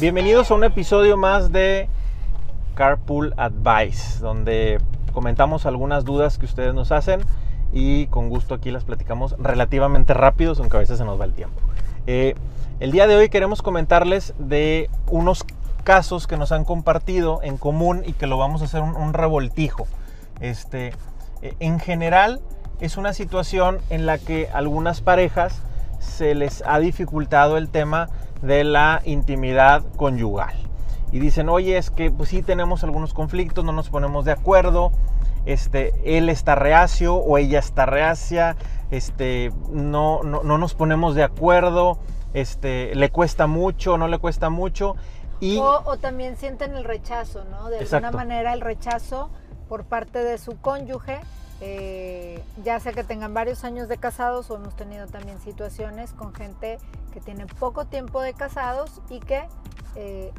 Bienvenidos a un episodio más de Carpool Advice, donde comentamos algunas dudas que ustedes nos hacen y con gusto aquí las platicamos relativamente rápido, aunque a veces se nos va el tiempo. Eh, el día de hoy queremos comentarles de unos casos que nos han compartido en común y que lo vamos a hacer un, revoltijo. Este, eh, en general es una situación en la que algunas parejas se les ha dificultado el tema de la intimidad conyugal. Y dicen, oye, es que pues sí tenemos algunos conflictos, no nos ponemos de acuerdo, este, él está reacio o ella está reacia, este, no, no, nos ponemos de acuerdo, este, le cuesta mucho, no le cuesta mucho. Y... O, también sienten el rechazo, ¿no? De alguna manera el rechazo por parte de su cónyuge eh, ya sea que tengan varios años de casados o hemos tenido también situaciones con gente que tiene poco tiempo de casados y que eh,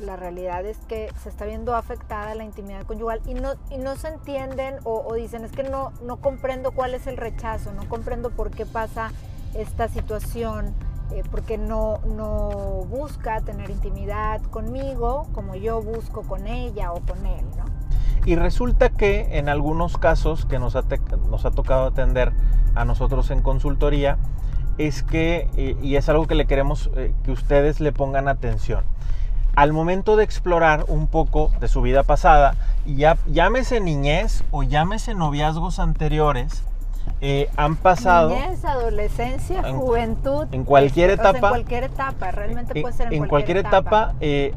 la realidad es que se está viendo afectada la intimidad conyugal y no, y no se entienden o, dicen es que no, no comprendo cuál es el rechazo, no comprendo por qué pasa esta situación, eh, porque no, no busca tener intimidad conmigo como yo busco con ella o con él, ¿no? Y resulta que en algunos casos que nos ha, nos ha tocado atender a nosotros en consultoría, es que, y es algo que le queremos eh, que ustedes le pongan atención, al momento de explorar un poco de su vida pasada, ya, llámese niñez o llámese noviazgos anteriores, eh, han pasado. Niñez, adolescencia, juventud. En cualquier etapa. en cualquier etapa, realmente puede ser en, cualquier, etapa, eh,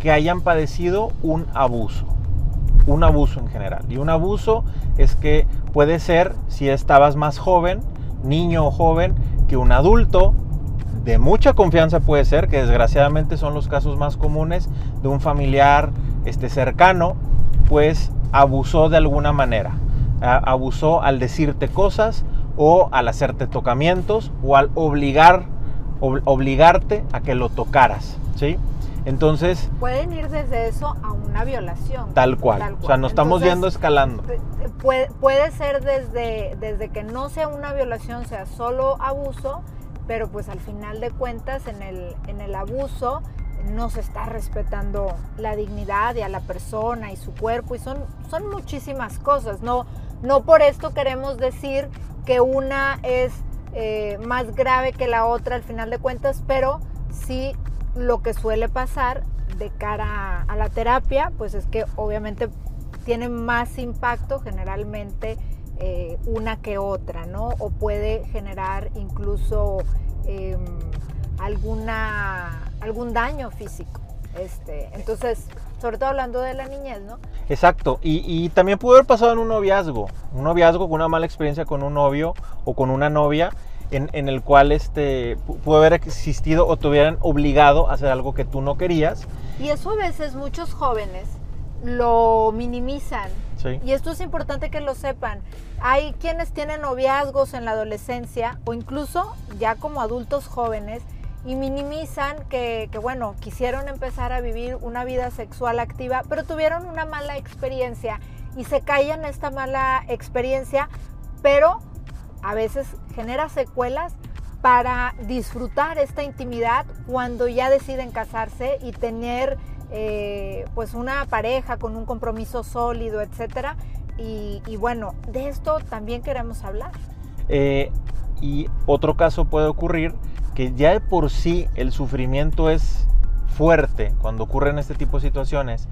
que hayan padecido un abuso un abuso en general. Y un abuso es que puede ser, si estabas más joven, niño o joven, que un adulto de mucha confianza puede ser, que desgraciadamente son los casos más comunes, de un familiar este, cercano, pues abusó de alguna manera. abusó al decirte cosas o al hacerte tocamientos o al obligar, obligarte a que lo tocaras. ¿sí? Entonces... Pueden ir desde eso a una violación. Tal cual. O sea, nos estamos yendo escalando. Puede, puede ser desde, desde que no sea una violación, sea solo abuso, pero pues al final de cuentas en el, en el abuso no se está respetando la dignidad y a la persona y su cuerpo y son, son muchísimas cosas. No, no por esto queremos decir que una es eh, más grave que la otra al final de cuentas, pero sí lo que suele pasar de cara a la terapia, pues es que obviamente tiene más impacto generalmente eh, una que otra, ¿no? O puede generar incluso em, alguna, algún daño físico. Este, entonces, sobre todo hablando de la niñez, ¿no? Exacto, y, y, también pudo haber pasado en un noviazgo, un noviazgo con una mala experiencia con un novio o con una novia en, el cual este, pudo haber existido o te hubieran obligado a hacer algo que tú no querías. Y eso a veces muchos jóvenes lo minimizan. Y esto es importante que lo sepan. Hay quienes tienen noviazgos en la adolescencia o incluso ya como adultos jóvenes y minimizan que, que, bueno, quisieron empezar a vivir una vida sexual activa, pero tuvieron una mala experiencia y se callan esta mala experiencia, pero a veces genera secuelas para disfrutar esta intimidad cuando ya deciden casarse y tener eh, pues una pareja con un compromiso sólido, etcétera. Y, bueno, de esto también queremos hablar. Eh, y otro caso puede ocurrir que ya de por sí el sufrimiento es fuerte cuando ocurren este tipo de situaciones.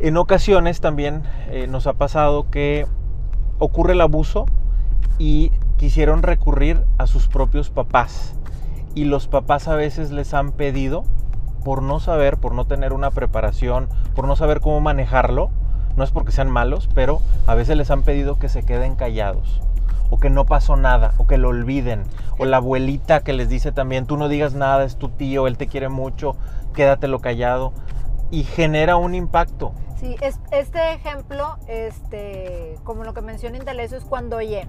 En ocasiones también eh, nos ha pasado que ocurre el abuso y quisieron recurrir a sus propios papás. Y los papás a veces les han pedido, por no saber, por no tener una preparación, por no saber cómo manejarlo, no es porque sean malos, pero a veces les han pedido que se queden callados o que no pasó nada, o que lo olviden, o la abuelita que les dice también, tú no digas nada, es tu tío, él te quiere mucho, quédatelo callado, y genera un impacto. Sí, este ejemplo, este, como lo que menciona Indaleso, es cuando, oye,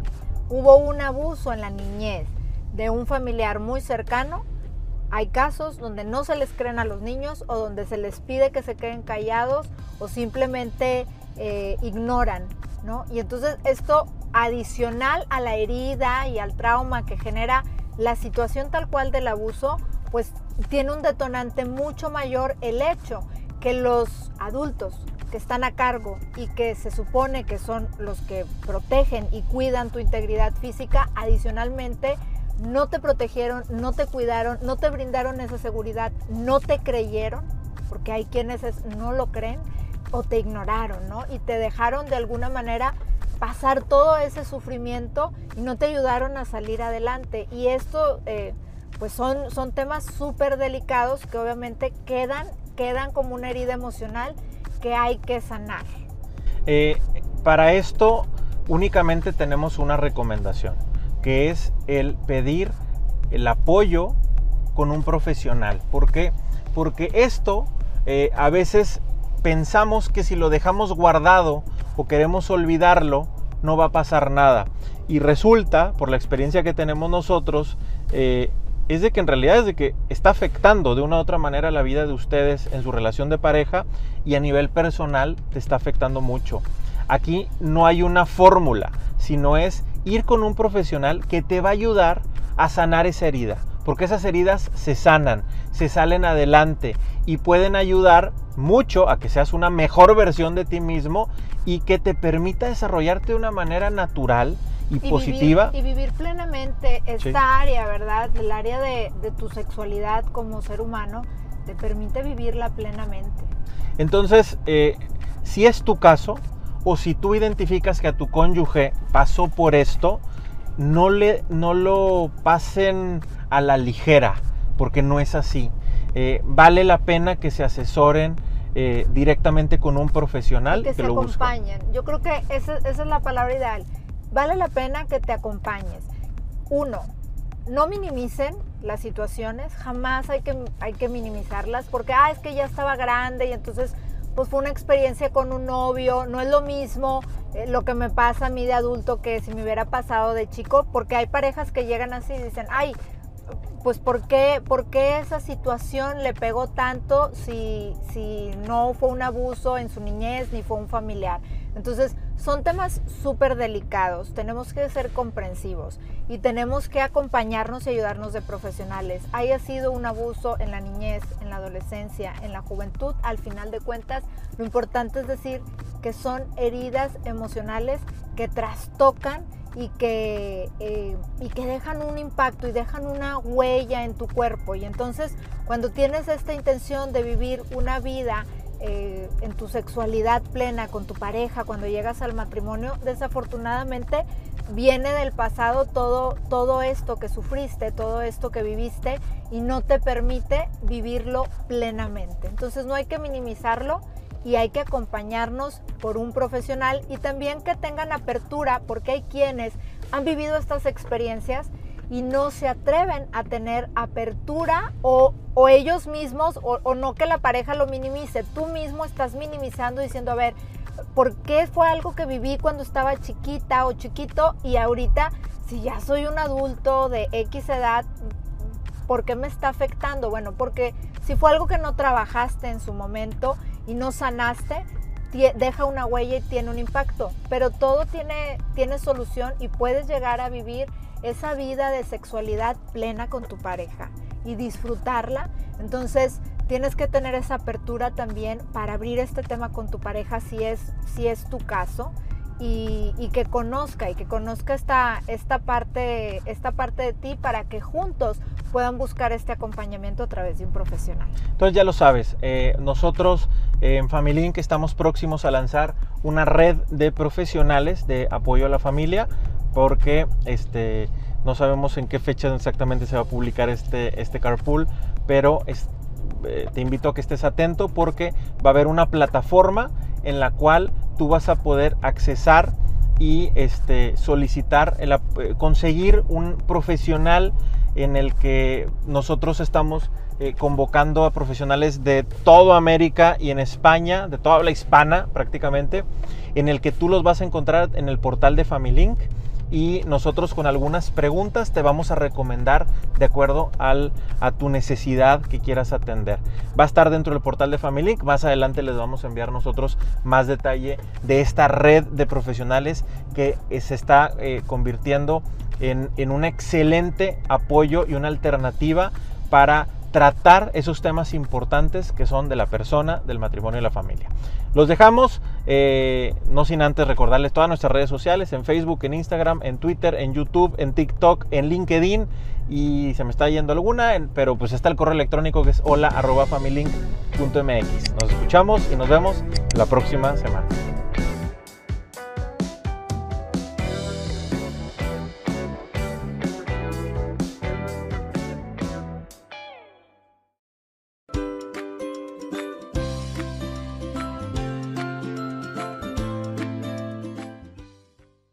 hubo un abuso en la niñez de un familiar muy cercano, hay casos donde no se les creen a los niños o donde se les pide que se queden callados o simplemente eh, ignoran, ¿no? Y entonces esto adicional a la herida y al trauma que genera la situación tal cual del abuso, pues tiene un detonante mucho mayor el hecho que los adultos que están a cargo y que se supone que son los que protegen y cuidan tu integridad física, adicionalmente no te protegieron, no te cuidaron, no te brindaron esa seguridad, no te creyeron, porque hay quienes no lo creen, o te ignoraron, ¿no? Y te dejaron de alguna manera pasar todo ese sufrimiento y no te ayudaron a salir adelante. Y esto, eh, pues son, son temas súper delicados que obviamente quedan, quedan como una herida emocional que hay que sanar. Eh, para esto únicamente tenemos una recomendación, que es el pedir el apoyo con un profesional. ¿Por qué? Porque esto eh, a veces pensamos que si lo dejamos guardado o queremos olvidarlo, no va a pasar nada. Y resulta, por la experiencia que tenemos nosotros, eh, es de que en realidad es de que está afectando de una u otra manera la vida de ustedes en su relación de pareja y a nivel personal te está afectando mucho. Aquí no hay una fórmula, sino es ir con un profesional que te va a ayudar a sanar esa herida porque esas heridas se sanan, se salen adelante y pueden ayudar mucho a que seas una mejor versión de ti mismo y que te permita desarrollarte de una manera natural y, positiva. y vivir plenamente esta área, ¿verdad? El área de, tu sexualidad como ser humano, te permite vivirla plenamente. Entonces, eh, si es tu caso, o si tú identificas que a tu cónyuge pasó por esto, no, le, no lo pasen a la ligera, porque no es así. Eh, vale la pena que se asesoren eh, directamente con un profesional. que, se acompañen. Yo creo que esa, es la palabra ideal. Vale la pena que te acompañes. Uno, no minimicen las situaciones, jamás hay que, hay que minimizarlas, porque, ah, es que ya estaba grande y entonces pues fue una experiencia con un novio, no es lo mismo eh, lo que me pasa a mí de adulto que si me hubiera pasado de chico, porque hay parejas que llegan así y dicen, ay, pues ¿por qué, ¿por qué esa situación le pegó tanto si, si no fue un abuso en su niñez ni fue un familiar? Entonces, son temas súper delicados, tenemos que ser comprensivos y tenemos que acompañarnos y ayudarnos de profesionales. Haya sido un abuso en la niñez, en la adolescencia, en la juventud, al final de cuentas, lo importante es decir que son heridas emocionales que trastocan y que, eh, y que dejan un impacto y dejan una huella en tu cuerpo. Y entonces cuando tienes esta intención de vivir una vida eh, en tu sexualidad plena con tu pareja, cuando llegas al matrimonio, desafortunadamente viene del pasado todo, todo esto que sufriste, todo esto que viviste y no te permite vivirlo plenamente. Entonces no hay que minimizarlo y hay que acompañarnos por un profesional y también que tengan apertura porque hay quienes han vivido estas experiencias y no se atreven a tener apertura o, ellos mismos o, o, no que la pareja lo minimice. Tú mismo estás minimizando diciendo, a ver, ¿por qué fue algo que viví cuando estaba chiquita o chiquito y ahorita si ya soy un adulto de X edad, ¿por qué me está afectando? Bueno, porque si fue algo que no trabajaste en su momento y no sanaste, deja una huella y tiene un impacto. Pero todo tiene, tiene solución y puedes llegar a vivir esa vida de sexualidad plena con tu pareja y disfrutarla. Entonces tienes que tener esa apertura también para abrir este tema con tu pareja si es, si es tu caso. Y, que conozca y que conozca esta, esta, parte, esta parte de ti para que juntos puedan buscar este acompañamiento a través de un profesional. Entonces ya lo sabes, eh, nosotros en Family que estamos próximos a lanzar una red de profesionales de apoyo a la familia porque este, no sabemos en qué fecha exactamente se va a publicar este, este carpool, pero eh, te invito a que estés atento porque va a haber una plataforma en la cual tú vas a poder accesar y este, solicitar, el, eh, conseguir un profesional en el que nosotros estamos eh, convocando a profesionales de toda América y en España, de toda la hispana prácticamente, en el que tú los vas a encontrar en el portal de Familink y nosotros con algunas preguntas te vamos a recomendar de acuerdo al, a tu necesidad que quieras atender. Va a estar dentro del portal de FamilyLink, más adelante les vamos a enviar nosotros más detalle de esta red de profesionales que eh, se está eh, convirtiendo en, en un excelente apoyo y una alternativa para tratar esos temas importantes que son de la persona, del matrimonio y la familia. Los dejamos, eh, no sin antes recordarles todas nuestras redes sociales, en Facebook, en Instagram, en Twitter, en YouTube, en TikTok, en LinkedIn y se me está yendo alguna, pero pues está el correo electrónico que es hola Nos escuchamos y nos vemos la próxima semana.